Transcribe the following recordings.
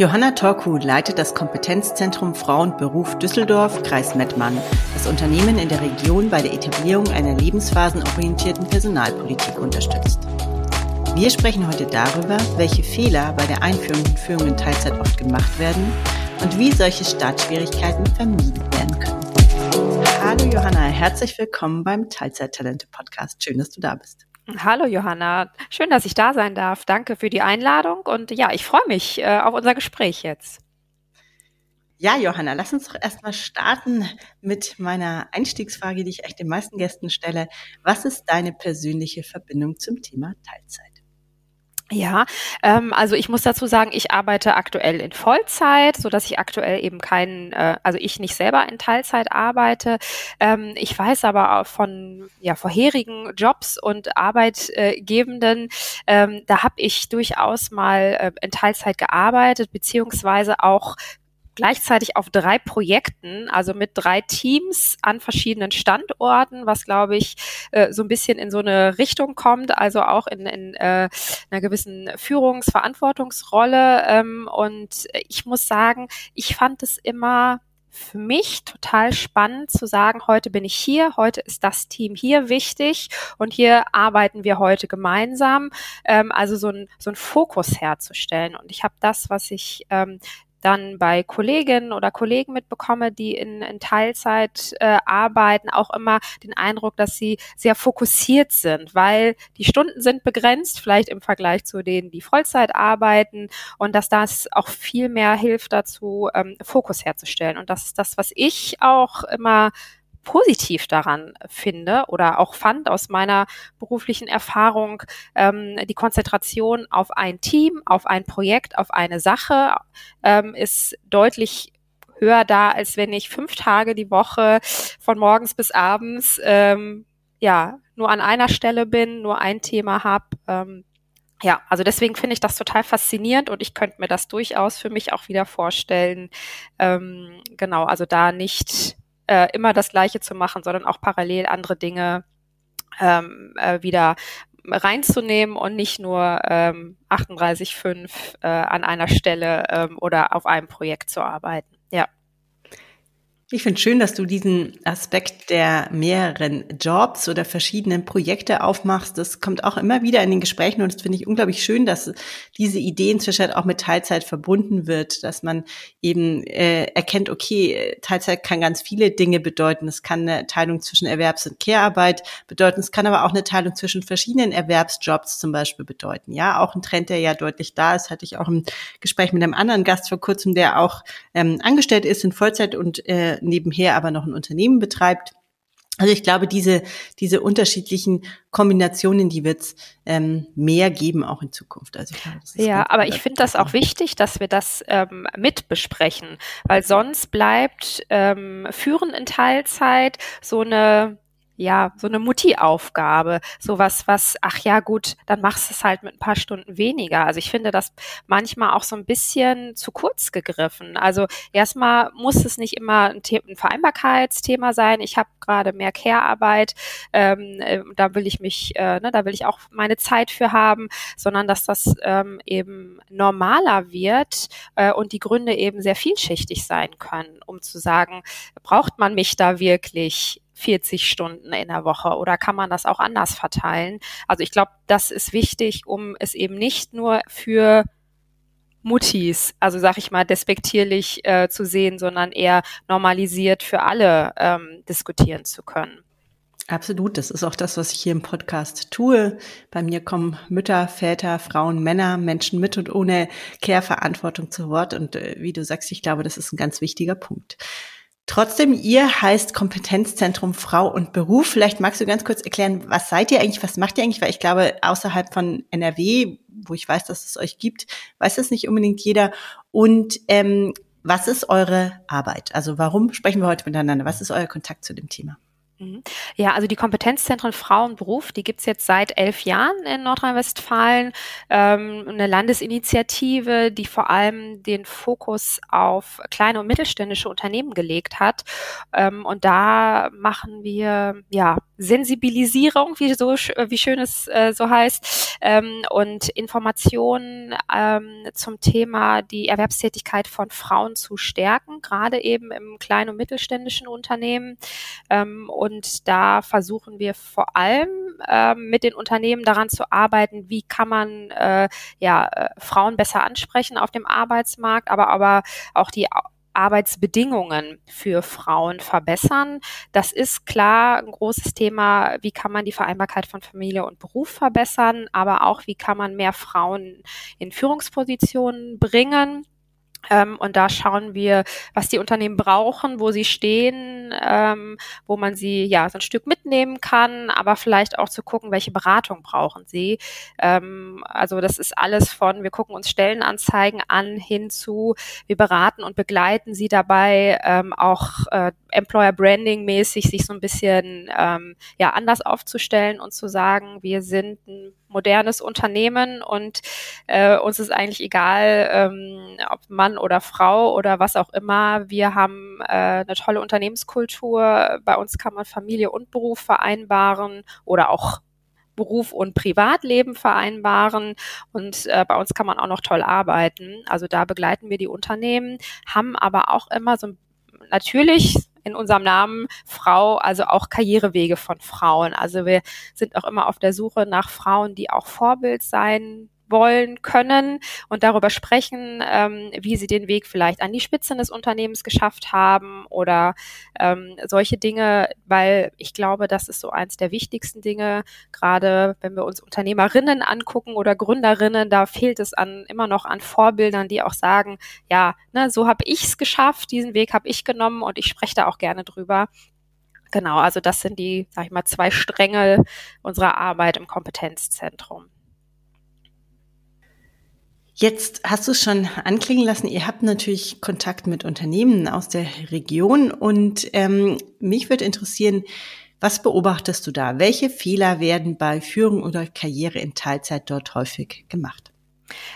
Johanna Torku leitet das Kompetenzzentrum Frau und Beruf Düsseldorf, Kreis Mettmann, das Unternehmen in der Region bei der Etablierung einer lebensphasenorientierten Personalpolitik unterstützt. Wir sprechen heute darüber, welche Fehler bei der Einführung und Führung in Teilzeit oft gemacht werden und wie solche Startschwierigkeiten vermieden werden können. Hallo Johanna, herzlich willkommen beim Teilzeit-Talente-Podcast. Schön, dass du da bist. Hallo Johanna, schön, dass ich da sein darf. Danke für die Einladung und ja, ich freue mich äh, auf unser Gespräch jetzt. Ja, Johanna, lass uns doch erstmal starten mit meiner Einstiegsfrage, die ich echt den meisten Gästen stelle. Was ist deine persönliche Verbindung zum Thema Teilzeit? Ja, ähm, also ich muss dazu sagen, ich arbeite aktuell in Vollzeit, so dass ich aktuell eben keinen, äh, also ich nicht selber in Teilzeit arbeite. Ähm, ich weiß aber auch von ja, vorherigen Jobs und Arbeitgebenden, ähm, da habe ich durchaus mal äh, in Teilzeit gearbeitet, beziehungsweise auch gleichzeitig auf drei Projekten, also mit drei Teams an verschiedenen Standorten, was glaube ich äh, so ein bisschen in so eine Richtung kommt, also auch in, in äh, einer gewissen Führungsverantwortungsrolle. Ähm, und ich muss sagen, ich fand es immer für mich total spannend zu sagen, heute bin ich hier, heute ist das Team hier wichtig und hier arbeiten wir heute gemeinsam. Ähm, also so ein, so ein Fokus herzustellen. Und ich habe das, was ich ähm, dann bei Kolleginnen oder Kollegen mitbekomme, die in, in Teilzeit äh, arbeiten, auch immer den Eindruck, dass sie sehr fokussiert sind, weil die Stunden sind begrenzt, vielleicht im Vergleich zu denen, die Vollzeit arbeiten und dass das auch viel mehr hilft dazu, ähm, Fokus herzustellen. Und das ist das, was ich auch immer positiv daran finde oder auch fand aus meiner beruflichen Erfahrung, ähm, die Konzentration auf ein Team, auf ein Projekt, auf eine Sache ähm, ist deutlich höher da, als wenn ich fünf Tage die Woche von morgens bis abends ähm, ja nur an einer Stelle bin, nur ein Thema habe. Ähm, ja, also deswegen finde ich das total faszinierend und ich könnte mir das durchaus für mich auch wieder vorstellen. Ähm, genau, also da nicht äh, immer das Gleiche zu machen, sondern auch parallel andere Dinge ähm, äh, wieder reinzunehmen und nicht nur ähm, 38,5 äh, an einer Stelle ähm, oder auf einem Projekt zu arbeiten. Ja. Ich finde schön, dass du diesen Aspekt der mehreren Jobs oder verschiedenen Projekte aufmachst. Das kommt auch immer wieder in den Gesprächen und das finde ich unglaublich schön, dass diese Idee inzwischen auch mit Teilzeit verbunden wird, dass man eben äh, erkennt, okay, Teilzeit kann ganz viele Dinge bedeuten. Es kann eine Teilung zwischen Erwerbs- und Care-Arbeit bedeuten. Es kann aber auch eine Teilung zwischen verschiedenen Erwerbsjobs zum Beispiel bedeuten. Ja, auch ein Trend, der ja deutlich da ist, hatte ich auch im Gespräch mit einem anderen Gast vor kurzem, der auch ähm, angestellt ist in Vollzeit und äh, nebenher aber noch ein Unternehmen betreibt. Also ich glaube, diese, diese unterschiedlichen Kombinationen, die wird es ähm, mehr geben, auch in Zukunft. Also ich glaube, ja, aber ich finde das auch wichtig, dass wir das ähm, mit besprechen, weil sonst bleibt ähm, Führen in Teilzeit so eine ja, so eine Mutti-Aufgabe, sowas, was, ach ja, gut, dann machst du es halt mit ein paar Stunden weniger. Also ich finde das manchmal auch so ein bisschen zu kurz gegriffen. Also erstmal muss es nicht immer ein, ein Vereinbarkeitsthema sein. Ich habe gerade mehr Care-Arbeit, ähm, äh, da will ich mich, äh, ne, da will ich auch meine Zeit für haben, sondern dass das ähm, eben normaler wird äh, und die Gründe eben sehr vielschichtig sein können, um zu sagen, braucht man mich da wirklich? 40 Stunden in der Woche oder kann man das auch anders verteilen? Also ich glaube, das ist wichtig, um es eben nicht nur für Muttis, also sag ich mal, despektierlich äh, zu sehen, sondern eher normalisiert für alle ähm, diskutieren zu können. Absolut, das ist auch das, was ich hier im Podcast tue. Bei mir kommen Mütter, Väter, Frauen, Männer, Menschen mit und ohne Care-Verantwortung zu Wort. Und äh, wie du sagst, ich glaube, das ist ein ganz wichtiger Punkt. Trotzdem, ihr heißt Kompetenzzentrum Frau und Beruf. Vielleicht magst du ganz kurz erklären, was seid ihr eigentlich, was macht ihr eigentlich? Weil ich glaube, außerhalb von NRW, wo ich weiß, dass es euch gibt, weiß es nicht unbedingt jeder. Und ähm, was ist eure Arbeit? Also warum sprechen wir heute miteinander? Was ist euer Kontakt zu dem Thema? Mhm. Ja, also die Kompetenzzentren Frau und Beruf, die gibt's jetzt seit elf Jahren in Nordrhein-Westfalen. Ähm, eine Landesinitiative, die vor allem den Fokus auf kleine und mittelständische Unternehmen gelegt hat. Ähm, und da machen wir ja Sensibilisierung, wie so wie schön es äh, so heißt, ähm, und Informationen ähm, zum Thema die Erwerbstätigkeit von Frauen zu stärken, gerade eben im kleinen und mittelständischen Unternehmen. Ähm, und da versuchen wir vor allem ähm, mit den Unternehmen daran zu arbeiten, wie kann man äh, ja äh, Frauen besser ansprechen auf dem Arbeitsmarkt, aber aber auch die Arbeitsbedingungen für Frauen verbessern. Das ist klar ein großes Thema. Wie kann man die Vereinbarkeit von Familie und Beruf verbessern? Aber auch, wie kann man mehr Frauen in Führungspositionen bringen? Ähm, und da schauen wir, was die Unternehmen brauchen, wo sie stehen, ähm, wo man sie ja so ein Stück mitnehmen kann, aber vielleicht auch zu gucken, welche Beratung brauchen sie. Ähm, also das ist alles von, wir gucken uns Stellenanzeigen an, hin zu, wir beraten und begleiten sie dabei, ähm, auch äh, Employer Branding mäßig sich so ein bisschen ähm, ja anders aufzustellen und zu sagen, wir sind ein modernes Unternehmen und äh, uns ist eigentlich egal, ähm, ob Mann oder Frau oder was auch immer. Wir haben äh, eine tolle Unternehmenskultur. Bei uns kann man Familie und Beruf vereinbaren oder auch Beruf und Privatleben vereinbaren und äh, bei uns kann man auch noch toll arbeiten. Also da begleiten wir die Unternehmen, haben aber auch immer so natürlich in unserem Namen Frau, also auch Karrierewege von Frauen. Also wir sind auch immer auf der Suche nach Frauen, die auch Vorbild sein wollen können und darüber sprechen, ähm, wie sie den Weg vielleicht an die Spitze des Unternehmens geschafft haben oder ähm, solche Dinge, weil ich glaube, das ist so eins der wichtigsten Dinge, gerade wenn wir uns Unternehmerinnen angucken oder Gründerinnen, da fehlt es an immer noch an Vorbildern, die auch sagen, ja, ne, so habe ich es geschafft, diesen Weg habe ich genommen und ich spreche da auch gerne drüber. Genau, also das sind die, sag ich mal, zwei Stränge unserer Arbeit im Kompetenzzentrum. Jetzt hast du es schon anklingen lassen, ihr habt natürlich Kontakt mit Unternehmen aus der Region und ähm, mich würde interessieren, was beobachtest du da? Welche Fehler werden bei Führung oder Karriere in Teilzeit dort häufig gemacht?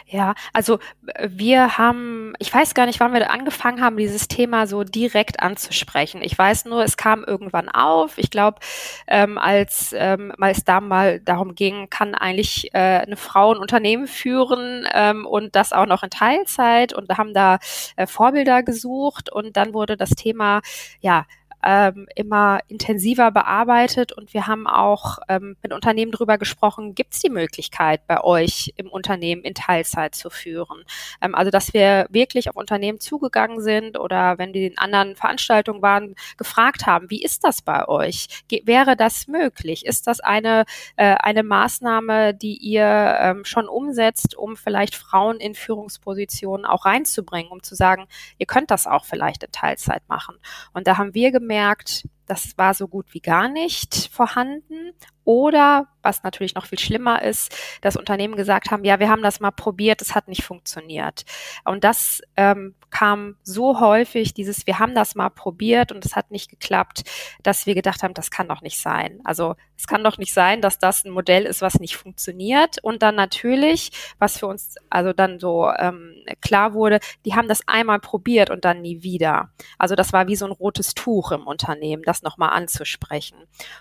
Ja, also äh, wir haben, ich weiß gar nicht, wann wir angefangen haben, dieses Thema so direkt anzusprechen. Ich weiß nur, es kam irgendwann auf. Ich glaube, ähm, als, ähm, es da mal darum ging, kann eigentlich äh, eine Frau ein Unternehmen führen ähm, und das auch noch in Teilzeit und haben da äh, Vorbilder gesucht und dann wurde das Thema, ja, ähm, immer intensiver bearbeitet und wir haben auch ähm, mit Unternehmen darüber gesprochen, gibt es die Möglichkeit bei euch im Unternehmen in Teilzeit zu führen? Ähm, also dass wir wirklich auf Unternehmen zugegangen sind oder wenn die in anderen Veranstaltungen waren, gefragt haben, wie ist das bei euch? Ge wäre das möglich? Ist das eine, äh, eine Maßnahme, die ihr ähm, schon umsetzt, um vielleicht Frauen in Führungspositionen auch reinzubringen, um zu sagen, ihr könnt das auch vielleicht in Teilzeit machen? Und da haben wir gemerkt, gemerkt, das war so gut wie gar nicht vorhanden. Oder, was natürlich noch viel schlimmer ist, dass Unternehmen gesagt haben, ja, wir haben das mal probiert, es hat nicht funktioniert. Und das ähm, kam so häufig, dieses, wir haben das mal probiert und es hat nicht geklappt, dass wir gedacht haben, das kann doch nicht sein. Also es kann doch nicht sein, dass das ein Modell ist, was nicht funktioniert. Und dann natürlich, was für uns also dann so ähm, klar wurde, die haben das einmal probiert und dann nie wieder. Also das war wie so ein rotes Tuch im Unternehmen, das nochmal anzusprechen.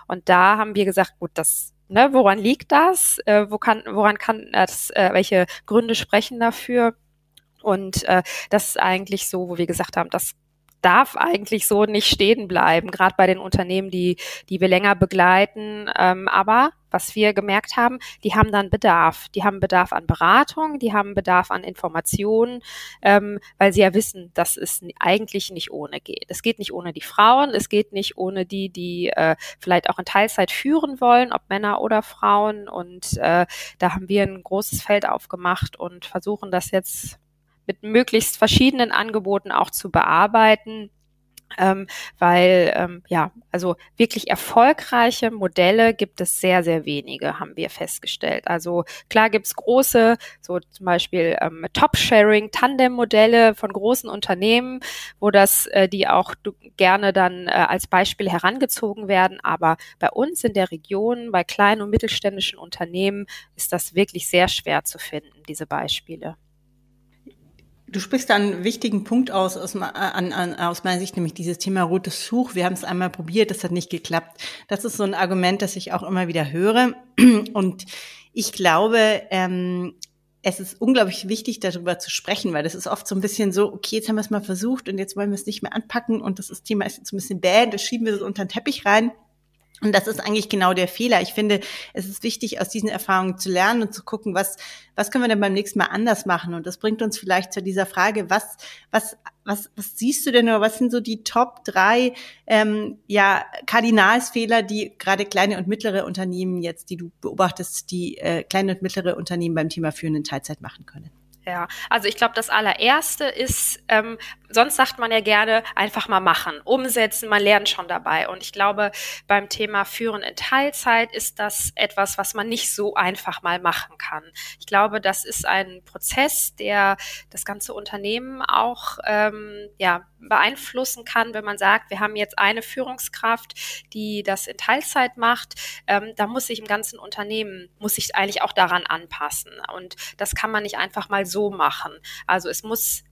Und da haben wir gesagt, gut, das Ne, woran liegt das? Äh, wo kann, woran kann das, äh, welche Gründe sprechen dafür? Und äh, das ist eigentlich so, wo wir gesagt haben, das darf eigentlich so nicht stehen bleiben, gerade bei den Unternehmen, die, die wir länger begleiten. Ähm, aber was wir gemerkt haben, die haben dann Bedarf. Die haben Bedarf an Beratung, die haben Bedarf an Informationen, ähm, weil sie ja wissen, dass es eigentlich nicht ohne geht. Es geht nicht ohne die Frauen, es geht nicht ohne die, die äh, vielleicht auch in Teilzeit führen wollen, ob Männer oder Frauen. Und äh, da haben wir ein großes Feld aufgemacht und versuchen das jetzt mit möglichst verschiedenen Angeboten auch zu bearbeiten. Ähm, weil ähm, ja, also wirklich erfolgreiche Modelle gibt es sehr, sehr wenige, haben wir festgestellt. Also klar gibt's große, so zum Beispiel ähm, Top-Sharing, Tandem-Modelle von großen Unternehmen, wo das, äh, die auch gerne dann äh, als Beispiel herangezogen werden. Aber bei uns in der Region, bei kleinen und mittelständischen Unternehmen, ist das wirklich sehr schwer zu finden, diese Beispiele. Du sprichst da einen wichtigen Punkt aus, aus, an, an, aus meiner Sicht, nämlich dieses Thema rotes Tuch. Wir haben es einmal probiert, das hat nicht geklappt. Das ist so ein Argument, das ich auch immer wieder höre. Und ich glaube, ähm, es ist unglaublich wichtig, darüber zu sprechen, weil das ist oft so ein bisschen so, okay, jetzt haben wir es mal versucht und jetzt wollen wir es nicht mehr anpacken und das Thema ist jetzt ein bisschen bad, das schieben wir so unter den Teppich rein. Und das ist eigentlich genau der Fehler. Ich finde, es ist wichtig, aus diesen Erfahrungen zu lernen und zu gucken, was, was können wir denn beim nächsten Mal anders machen? Und das bringt uns vielleicht zu dieser Frage, was, was, was, was siehst du denn oder was sind so die Top drei, ähm, ja, Kardinalsfehler, die gerade kleine und mittlere Unternehmen jetzt, die du beobachtest, die äh, kleine und mittlere Unternehmen beim Thema führenden Teilzeit machen können? Ja, also ich glaube, das allererste ist, ähm, sonst sagt man ja gerne, einfach mal machen, umsetzen, man lernt schon dabei. Und ich glaube, beim Thema Führen in Teilzeit ist das etwas, was man nicht so einfach mal machen kann. Ich glaube, das ist ein Prozess, der das ganze Unternehmen auch ähm, ja, beeinflussen kann, wenn man sagt, wir haben jetzt eine Führungskraft, die das in Teilzeit macht, ähm, da muss sich im ganzen Unternehmen, muss sich eigentlich auch daran anpassen. Und das kann man nicht einfach mal so machen. Also es muss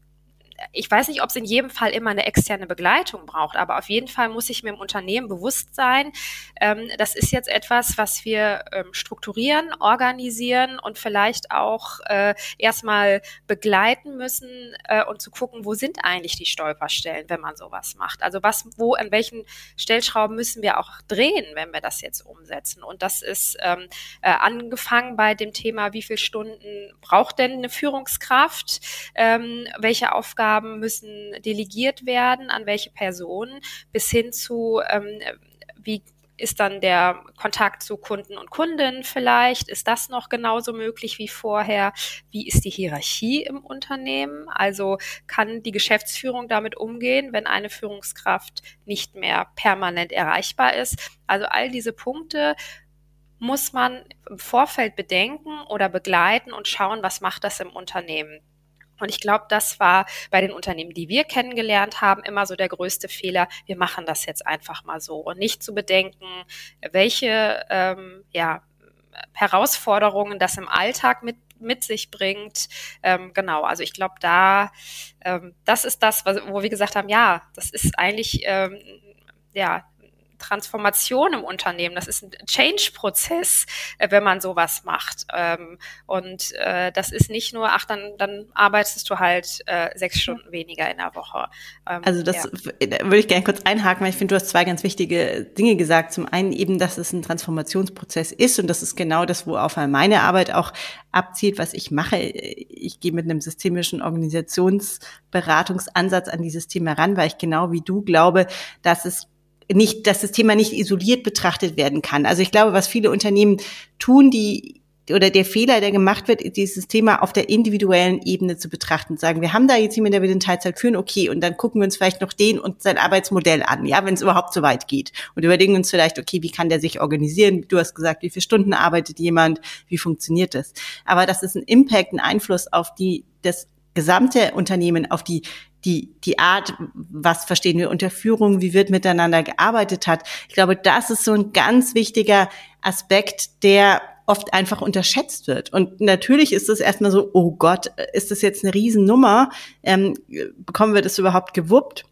ich weiß nicht, ob es in jedem Fall immer eine externe Begleitung braucht, aber auf jeden Fall muss ich mir im Unternehmen bewusst sein, ähm, das ist jetzt etwas, was wir ähm, strukturieren, organisieren und vielleicht auch äh, erstmal begleiten müssen äh, und zu gucken, wo sind eigentlich die Stolperstellen, wenn man sowas macht. Also was, wo, an welchen Stellschrauben müssen wir auch drehen, wenn wir das jetzt umsetzen. Und das ist ähm, äh, angefangen bei dem Thema, wie viele Stunden braucht denn eine Führungskraft, ähm, welche Aufgaben Aufgaben müssen delegiert werden, an welche Personen, bis hin zu, ähm, wie ist dann der Kontakt zu Kunden und Kundinnen vielleicht? Ist das noch genauso möglich wie vorher? Wie ist die Hierarchie im Unternehmen? Also kann die Geschäftsführung damit umgehen, wenn eine Führungskraft nicht mehr permanent erreichbar ist? Also all diese Punkte muss man im Vorfeld bedenken oder begleiten und schauen, was macht das im Unternehmen. Und ich glaube, das war bei den Unternehmen, die wir kennengelernt haben, immer so der größte Fehler. Wir machen das jetzt einfach mal so und nicht zu bedenken, welche ähm, ja, Herausforderungen das im Alltag mit mit sich bringt. Ähm, genau, also ich glaube, da, ähm, das ist das, wo wir gesagt haben, ja, das ist eigentlich ähm, ja Transformation im Unternehmen. Das ist ein Change-Prozess, äh, wenn man sowas macht. Ähm, und äh, das ist nicht nur, ach, dann, dann arbeitest du halt äh, sechs Stunden weniger in der Woche. Ähm, also das ja. würde ich gerne kurz einhaken, weil ich finde, du hast zwei ganz wichtige Dinge gesagt. Zum einen eben, dass es ein Transformationsprozess ist und das ist genau das, wo auf meine Arbeit auch abzielt, was ich mache. Ich gehe mit einem systemischen Organisationsberatungsansatz an dieses Thema ran, weil ich genau wie du glaube, dass es nicht, dass das Thema nicht isoliert betrachtet werden kann. Also ich glaube, was viele Unternehmen tun, die oder der Fehler, der gemacht wird, ist dieses Thema auf der individuellen Ebene zu betrachten. Sagen, wir haben da jetzt jemanden, der will den Teilzeit führen, okay, und dann gucken wir uns vielleicht noch den und sein Arbeitsmodell an, ja, wenn es überhaupt so weit geht. Und überlegen uns vielleicht, okay, wie kann der sich organisieren? Du hast gesagt, wie viele Stunden arbeitet jemand? Wie funktioniert das? Aber das ist ein Impact, ein Einfluss auf die, das gesamte Unternehmen, auf die die, die Art, was verstehen wir unter Führung, wie wird miteinander gearbeitet hat. Ich glaube, das ist so ein ganz wichtiger Aspekt, der oft einfach unterschätzt wird. Und natürlich ist es erstmal so, oh Gott, ist das jetzt eine Riesennummer? Ähm, bekommen wir das überhaupt gewuppt?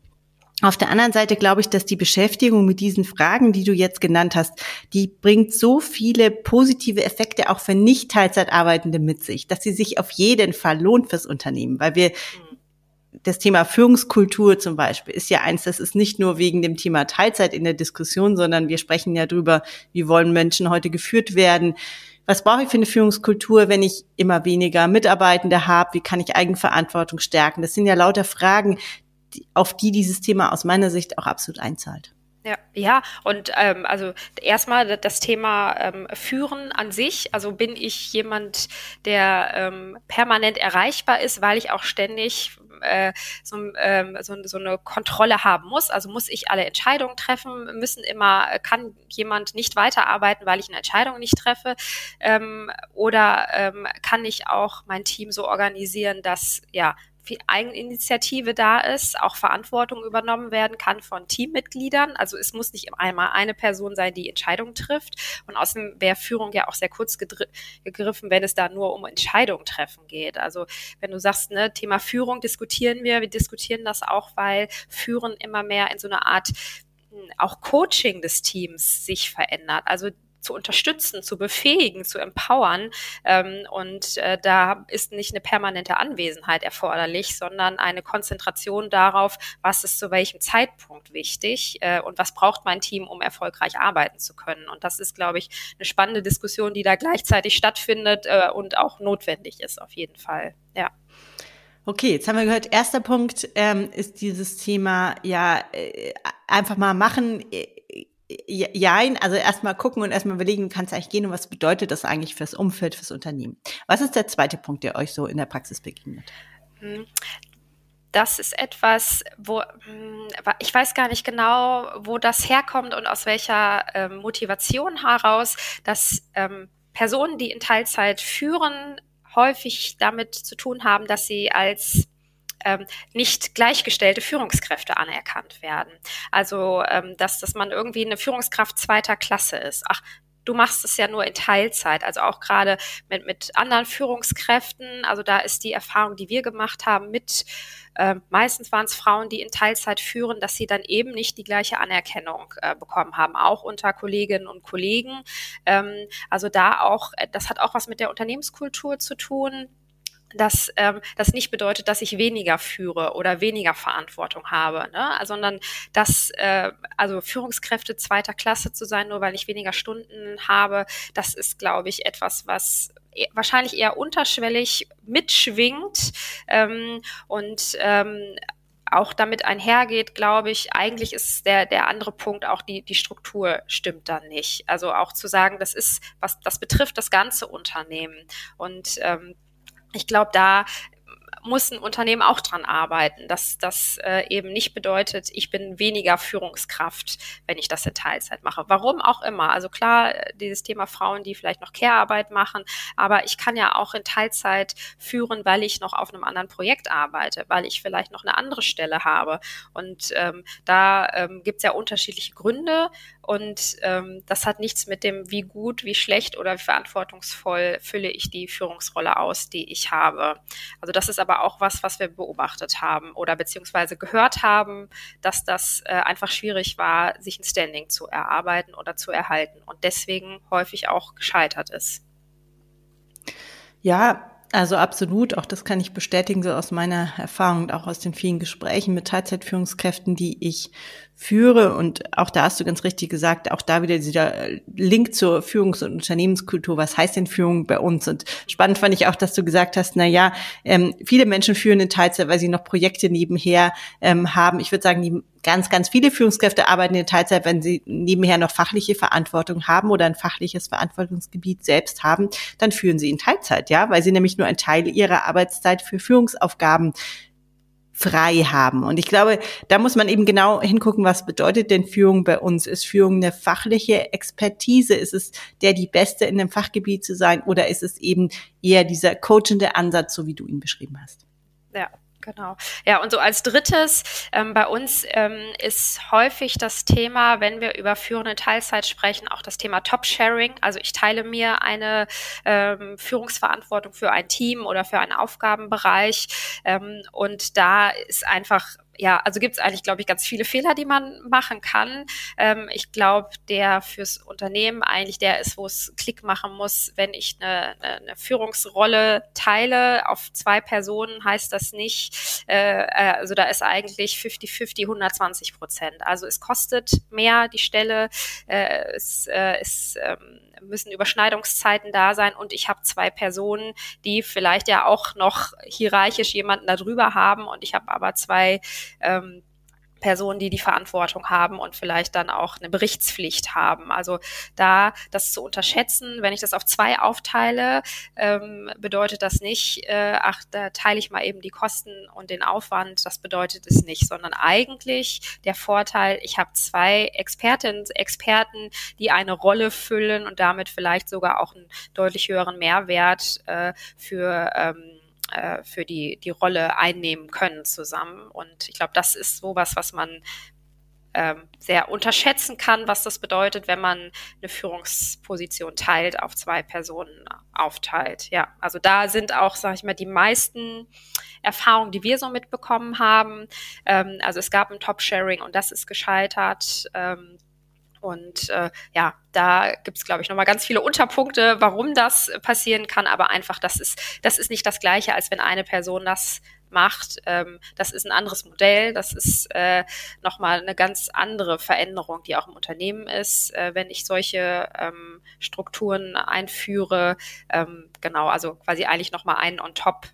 Auf der anderen Seite glaube ich, dass die Beschäftigung mit diesen Fragen, die du jetzt genannt hast, die bringt so viele positive Effekte auch für nicht Teilzeitarbeitende mit sich, dass sie sich auf jeden Fall lohnt fürs Unternehmen, weil wir mhm das Thema Führungskultur zum Beispiel ist ja eins, das ist nicht nur wegen dem Thema Teilzeit in der Diskussion, sondern wir sprechen ja drüber, wie wollen Menschen heute geführt werden. Was brauche ich für eine Führungskultur, wenn ich immer weniger Mitarbeitende habe? Wie kann ich Eigenverantwortung stärken? Das sind ja lauter Fragen, auf die dieses Thema aus meiner Sicht auch absolut einzahlt. Ja, ja, und ähm, also erstmal das Thema ähm, Führen an sich. Also bin ich jemand, der ähm, permanent erreichbar ist, weil ich auch ständig äh, so, ähm, so, so eine Kontrolle haben muss. Also muss ich alle Entscheidungen treffen, müssen immer, kann jemand nicht weiterarbeiten, weil ich eine Entscheidung nicht treffe? Ähm, oder ähm, kann ich auch mein Team so organisieren, dass ja viel Eigeninitiative da ist, auch Verantwortung übernommen werden kann von Teammitgliedern. Also es muss nicht einmal eine Person sein, die Entscheidungen trifft. Und außerdem wäre Führung ja auch sehr kurz gegriffen, wenn es da nur um Entscheidungen treffen geht. Also wenn du sagst, ne, Thema Führung diskutieren wir, wir diskutieren das auch, weil Führen immer mehr in so eine Art hm, auch Coaching des Teams sich verändert. Also zu unterstützen, zu befähigen, zu empowern. Ähm, und äh, da ist nicht eine permanente Anwesenheit erforderlich, sondern eine Konzentration darauf, was ist zu welchem Zeitpunkt wichtig äh, und was braucht mein Team, um erfolgreich arbeiten zu können. Und das ist, glaube ich, eine spannende Diskussion, die da gleichzeitig stattfindet äh, und auch notwendig ist, auf jeden Fall. Ja. Okay, jetzt haben wir gehört, erster Punkt ähm, ist dieses Thema, ja, äh, einfach mal machen Jein, also erstmal gucken und erstmal überlegen, kann es eigentlich gehen und was bedeutet das eigentlich fürs Umfeld, fürs Unternehmen. Was ist der zweite Punkt, der euch so in der Praxis begegnet? Hm, das ist etwas, wo hm, ich weiß gar nicht genau, wo das herkommt und aus welcher ähm, Motivation heraus, dass ähm, Personen, die in Teilzeit führen, häufig damit zu tun haben, dass sie als ähm, nicht gleichgestellte Führungskräfte anerkannt werden. Also, ähm, dass, dass man irgendwie eine Führungskraft zweiter Klasse ist. Ach, du machst es ja nur in Teilzeit, also auch gerade mit, mit anderen Führungskräften. Also da ist die Erfahrung, die wir gemacht haben mit, äh, meistens waren es Frauen, die in Teilzeit führen, dass sie dann eben nicht die gleiche Anerkennung äh, bekommen haben, auch unter Kolleginnen und Kollegen. Ähm, also da auch, äh, das hat auch was mit der Unternehmenskultur zu tun dass ähm, das nicht bedeutet, dass ich weniger führe oder weniger Verantwortung habe, ne? sondern dass äh, also Führungskräfte zweiter Klasse zu sein, nur weil ich weniger Stunden habe, das ist, glaube ich, etwas, was e wahrscheinlich eher unterschwellig mitschwingt ähm, und ähm, auch damit einhergeht, glaube ich, eigentlich ist der, der andere Punkt auch die, die Struktur stimmt dann nicht. Also auch zu sagen, das ist, was, das betrifft das ganze Unternehmen. Und ähm, ich glaube, da muss ein Unternehmen auch dran arbeiten, dass das äh, eben nicht bedeutet, ich bin weniger Führungskraft, wenn ich das in Teilzeit mache. Warum auch immer. Also klar, dieses Thema Frauen, die vielleicht noch Care-Arbeit machen, aber ich kann ja auch in Teilzeit führen, weil ich noch auf einem anderen Projekt arbeite, weil ich vielleicht noch eine andere Stelle habe. Und ähm, da ähm, gibt es ja unterschiedliche Gründe und ähm, das hat nichts mit dem, wie gut, wie schlecht oder wie verantwortungsvoll fülle ich die Führungsrolle aus, die ich habe. Also das ist aber auch was, was wir beobachtet haben oder beziehungsweise gehört haben, dass das äh, einfach schwierig war, sich ein Standing zu erarbeiten oder zu erhalten und deswegen häufig auch gescheitert ist. Ja, also absolut, auch das kann ich bestätigen, so aus meiner Erfahrung und auch aus den vielen Gesprächen mit Teilzeitführungskräften, die ich führe. Und auch da hast du ganz richtig gesagt, auch da wieder dieser Link zur Führungs- und Unternehmenskultur. Was heißt denn Führung bei uns? Und spannend fand ich auch, dass du gesagt hast, na ja, ähm, viele Menschen führen in Teilzeit, weil sie noch Projekte nebenher ähm, haben. Ich würde sagen, die ganz, ganz viele Führungskräfte arbeiten in Teilzeit, wenn sie nebenher noch fachliche Verantwortung haben oder ein fachliches Verantwortungsgebiet selbst haben, dann führen sie in Teilzeit, ja, weil sie nämlich nur einen Teil ihrer Arbeitszeit für Führungsaufgaben frei haben. Und ich glaube, da muss man eben genau hingucken, was bedeutet denn Führung bei uns? Ist Führung eine fachliche Expertise? Ist es der, die Beste in dem Fachgebiet zu sein? Oder ist es eben eher dieser coachende Ansatz, so wie du ihn beschrieben hast? Ja, Genau. Ja, und so als drittes, ähm, bei uns ähm, ist häufig das Thema, wenn wir über führende Teilzeit sprechen, auch das Thema Top-Sharing. Also ich teile mir eine ähm, Führungsverantwortung für ein Team oder für einen Aufgabenbereich. Ähm, und da ist einfach ja, also gibt es eigentlich, glaube ich, ganz viele Fehler, die man machen kann. Ähm, ich glaube, der fürs Unternehmen eigentlich der ist, wo es Klick machen muss, wenn ich eine, eine, eine Führungsrolle teile auf zwei Personen, heißt das nicht, äh, äh also da ist eigentlich 50-50, 120 Prozent. Also es kostet mehr die Stelle, äh, es äh, ist ähm, müssen Überschneidungszeiten da sein. Und ich habe zwei Personen, die vielleicht ja auch noch hierarchisch jemanden darüber haben. Und ich habe aber zwei ähm, Personen, die die Verantwortung haben und vielleicht dann auch eine Berichtspflicht haben. Also da das zu unterschätzen, wenn ich das auf zwei aufteile, ähm, bedeutet das nicht, äh, ach, da teile ich mal eben die Kosten und den Aufwand. Das bedeutet es nicht, sondern eigentlich der Vorteil, ich habe zwei Expertinnen, Experten, die eine Rolle füllen und damit vielleicht sogar auch einen deutlich höheren Mehrwert äh, für ähm, äh, für die, die Rolle einnehmen können zusammen. Und ich glaube, das ist sowas, was man ähm, sehr unterschätzen kann, was das bedeutet, wenn man eine Führungsposition teilt, auf zwei Personen aufteilt. Ja, also da sind auch, sage ich mal, die meisten Erfahrungen, die wir so mitbekommen haben. Ähm, also es gab ein Top-Sharing und das ist gescheitert. Ähm, und äh, ja, da gibt's es, glaube ich, nochmal ganz viele Unterpunkte, warum das passieren kann, aber einfach, das ist, das ist nicht das Gleiche, als wenn eine Person das macht. Ähm, das ist ein anderes Modell, das ist äh, nochmal eine ganz andere Veränderung, die auch im Unternehmen ist, äh, wenn ich solche ähm, Strukturen einführe. Ähm, genau, also quasi eigentlich nochmal einen on top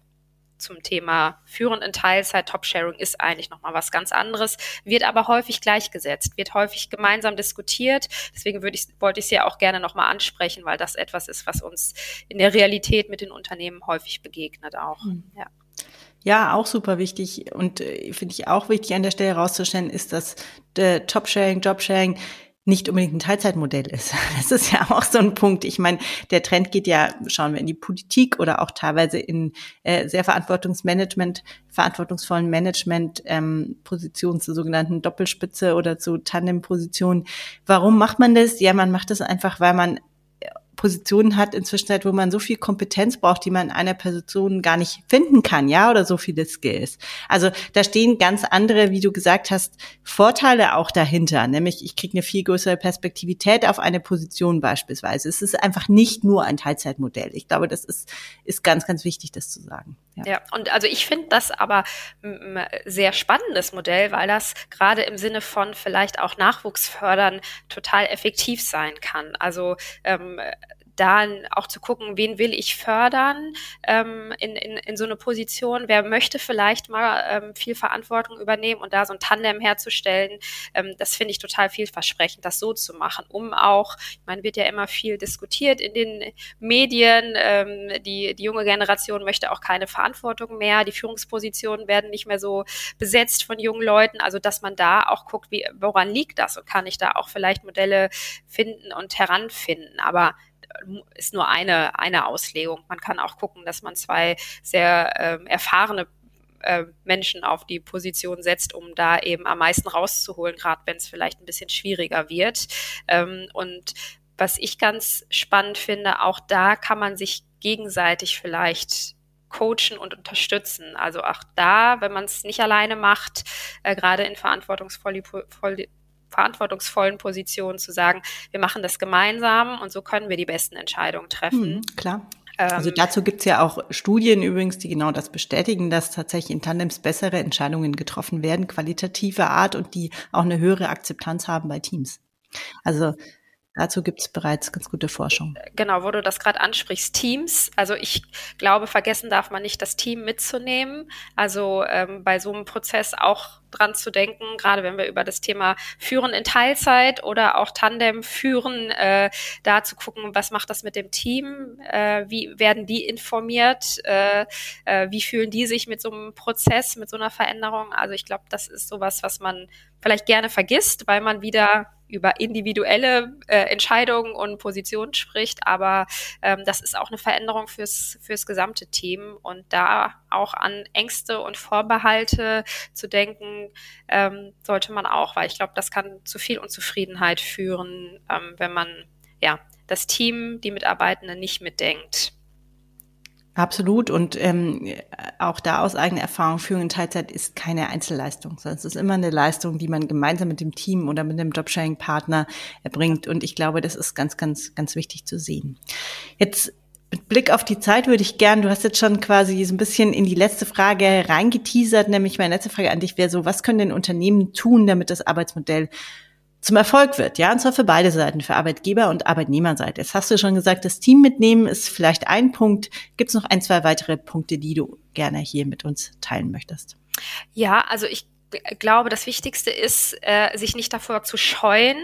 zum Thema Führen in Teilzeit, Top-Sharing ist eigentlich nochmal was ganz anderes, wird aber häufig gleichgesetzt, wird häufig gemeinsam diskutiert. Deswegen würde ich, wollte ich es ja auch gerne nochmal ansprechen, weil das etwas ist, was uns in der Realität mit den Unternehmen häufig begegnet auch. Mhm. Ja. Ja, auch super wichtig und äh, finde ich auch wichtig an der Stelle herauszustellen, ist, dass der Top-Sharing, Job-Sharing nicht unbedingt ein Teilzeitmodell ist. Das ist ja auch so ein Punkt. Ich meine, der Trend geht ja, schauen wir in die Politik oder auch teilweise in äh, sehr Verantwortungsmanagement, verantwortungsvollen Management-Positionen ähm, zur sogenannten Doppelspitze oder zu Tandem-Positionen. Warum macht man das? Ja, man macht das einfach, weil man Positionen hat inzwischen, wo man so viel Kompetenz braucht, die man in einer Person gar nicht finden kann, ja, oder so viele Skills. Also da stehen ganz andere, wie du gesagt hast, Vorteile auch dahinter, nämlich ich kriege eine viel größere Perspektivität auf eine Position beispielsweise. Es ist einfach nicht nur ein Teilzeitmodell. Ich glaube, das ist, ist ganz, ganz wichtig, das zu sagen. Ja, ja und also ich finde das aber ein sehr spannendes Modell, weil das gerade im Sinne von vielleicht auch Nachwuchs fördern total effektiv sein kann. Also ähm, dann auch zu gucken, wen will ich fördern ähm, in, in, in so eine Position, wer möchte vielleicht mal ähm, viel Verantwortung übernehmen und da so ein Tandem herzustellen, ähm, das finde ich total vielversprechend, das so zu machen, um auch, ich meine, wird ja immer viel diskutiert in den Medien, ähm, die, die junge Generation möchte auch keine Verantwortung mehr, die Führungspositionen werden nicht mehr so besetzt von jungen Leuten, also dass man da auch guckt, wie, woran liegt das und kann ich da auch vielleicht Modelle finden und heranfinden, aber ist nur eine, eine Auslegung. Man kann auch gucken, dass man zwei sehr ähm, erfahrene äh, Menschen auf die Position setzt, um da eben am meisten rauszuholen, gerade wenn es vielleicht ein bisschen schwieriger wird. Ähm, und was ich ganz spannend finde, auch da kann man sich gegenseitig vielleicht coachen und unterstützen. Also auch da, wenn man es nicht alleine macht, äh, gerade in verantwortungsvoll verantwortungsvollen Positionen zu sagen, wir machen das gemeinsam und so können wir die besten Entscheidungen treffen. Mhm, klar. Also ähm, dazu gibt's ja auch Studien übrigens, die genau das bestätigen, dass tatsächlich in Tandems bessere Entscheidungen getroffen werden, qualitative Art und die auch eine höhere Akzeptanz haben bei Teams. Also Dazu gibt es bereits ganz gute Forschung. Genau, wo du das gerade ansprichst, Teams. Also ich glaube, vergessen darf man nicht, das Team mitzunehmen. Also ähm, bei so einem Prozess auch dran zu denken, gerade wenn wir über das Thema Führen in Teilzeit oder auch Tandem führen, äh, da zu gucken, was macht das mit dem Team, äh, wie werden die informiert, äh, äh, wie fühlen die sich mit so einem Prozess, mit so einer Veränderung. Also ich glaube, das ist sowas, was man vielleicht gerne vergisst, weil man wieder über individuelle äh, Entscheidungen und Positionen spricht, aber ähm, das ist auch eine Veränderung fürs, fürs gesamte Team und da auch an Ängste und Vorbehalte zu denken, ähm, sollte man auch, weil ich glaube, das kann zu viel Unzufriedenheit führen, ähm, wenn man ja das Team, die Mitarbeitenden nicht mitdenkt. Absolut. Und ähm, auch da aus eigener Erfahrung, Führung in Teilzeit ist keine Einzelleistung, sondern es ist immer eine Leistung, die man gemeinsam mit dem Team oder mit einem Jobsharing-Partner erbringt. Und ich glaube, das ist ganz, ganz, ganz wichtig zu sehen. Jetzt mit Blick auf die Zeit würde ich gern, du hast jetzt schon quasi so ein bisschen in die letzte Frage reingeteasert, nämlich meine letzte Frage an dich wäre so, was können denn Unternehmen tun, damit das Arbeitsmodell zum Erfolg wird, ja, und zwar für beide Seiten, für Arbeitgeber und Arbeitnehmerseite. Jetzt hast du schon gesagt, das Team mitnehmen ist vielleicht ein Punkt. Gibt es noch ein, zwei weitere Punkte, die du gerne hier mit uns teilen möchtest? Ja, also ich glaube, das Wichtigste ist, äh, sich nicht davor zu scheuen,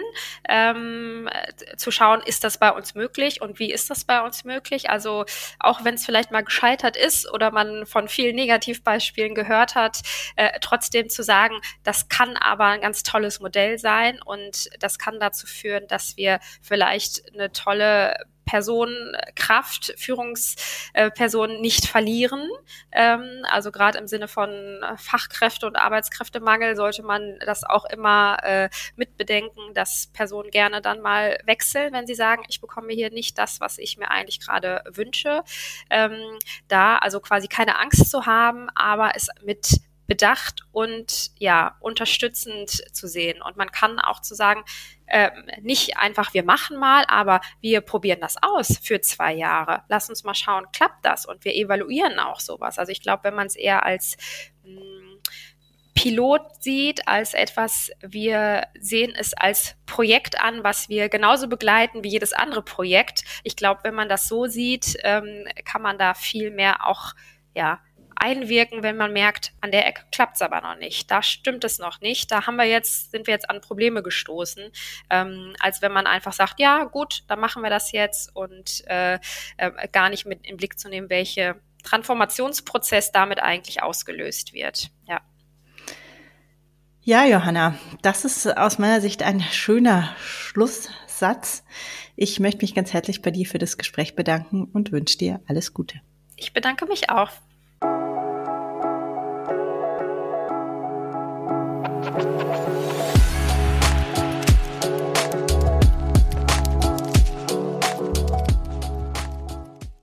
ähm, zu schauen, ist das bei uns möglich und wie ist das bei uns möglich? Also auch wenn es vielleicht mal gescheitert ist oder man von vielen Negativbeispielen gehört hat, äh, trotzdem zu sagen, das kann aber ein ganz tolles Modell sein und das kann dazu führen, dass wir vielleicht eine tolle Personen, Kraft, Führungspersonen nicht verlieren. Ähm, also gerade im Sinne von Fachkräfte und Arbeitskräftemangel sollte man das auch immer äh, mitbedenken, dass Personen gerne dann mal wechseln, wenn sie sagen, ich bekomme hier nicht das, was ich mir eigentlich gerade wünsche. Ähm, da also quasi keine Angst zu haben, aber es mit bedacht und ja unterstützend zu sehen. Und man kann auch zu sagen, äh, nicht einfach, wir machen mal, aber wir probieren das aus für zwei Jahre. Lass uns mal schauen, klappt das? Und wir evaluieren auch sowas. Also ich glaube, wenn man es eher als mh, hm, Pilot sieht, als etwas, wir sehen es als Projekt an, was wir genauso begleiten wie jedes andere Projekt. Ich glaube, wenn man das so sieht, ähm, kann man da viel mehr auch ja, einwirken, wenn man merkt, an der Ecke klappt es aber noch nicht. Da stimmt es noch nicht. Da haben wir jetzt, sind wir jetzt an Probleme gestoßen, ähm, als wenn man einfach sagt, ja gut, dann machen wir das jetzt und äh, äh, gar nicht mit im Blick zu nehmen, welche Transformationsprozess damit eigentlich ausgelöst wird. Ja. Ja, Johanna, das ist aus meiner Sicht ein schöner Schlusssatz. Ich möchte mich ganz herzlich bei dir für das Gespräch bedanken und wünsche dir alles Gute. Ich bedanke mich auch.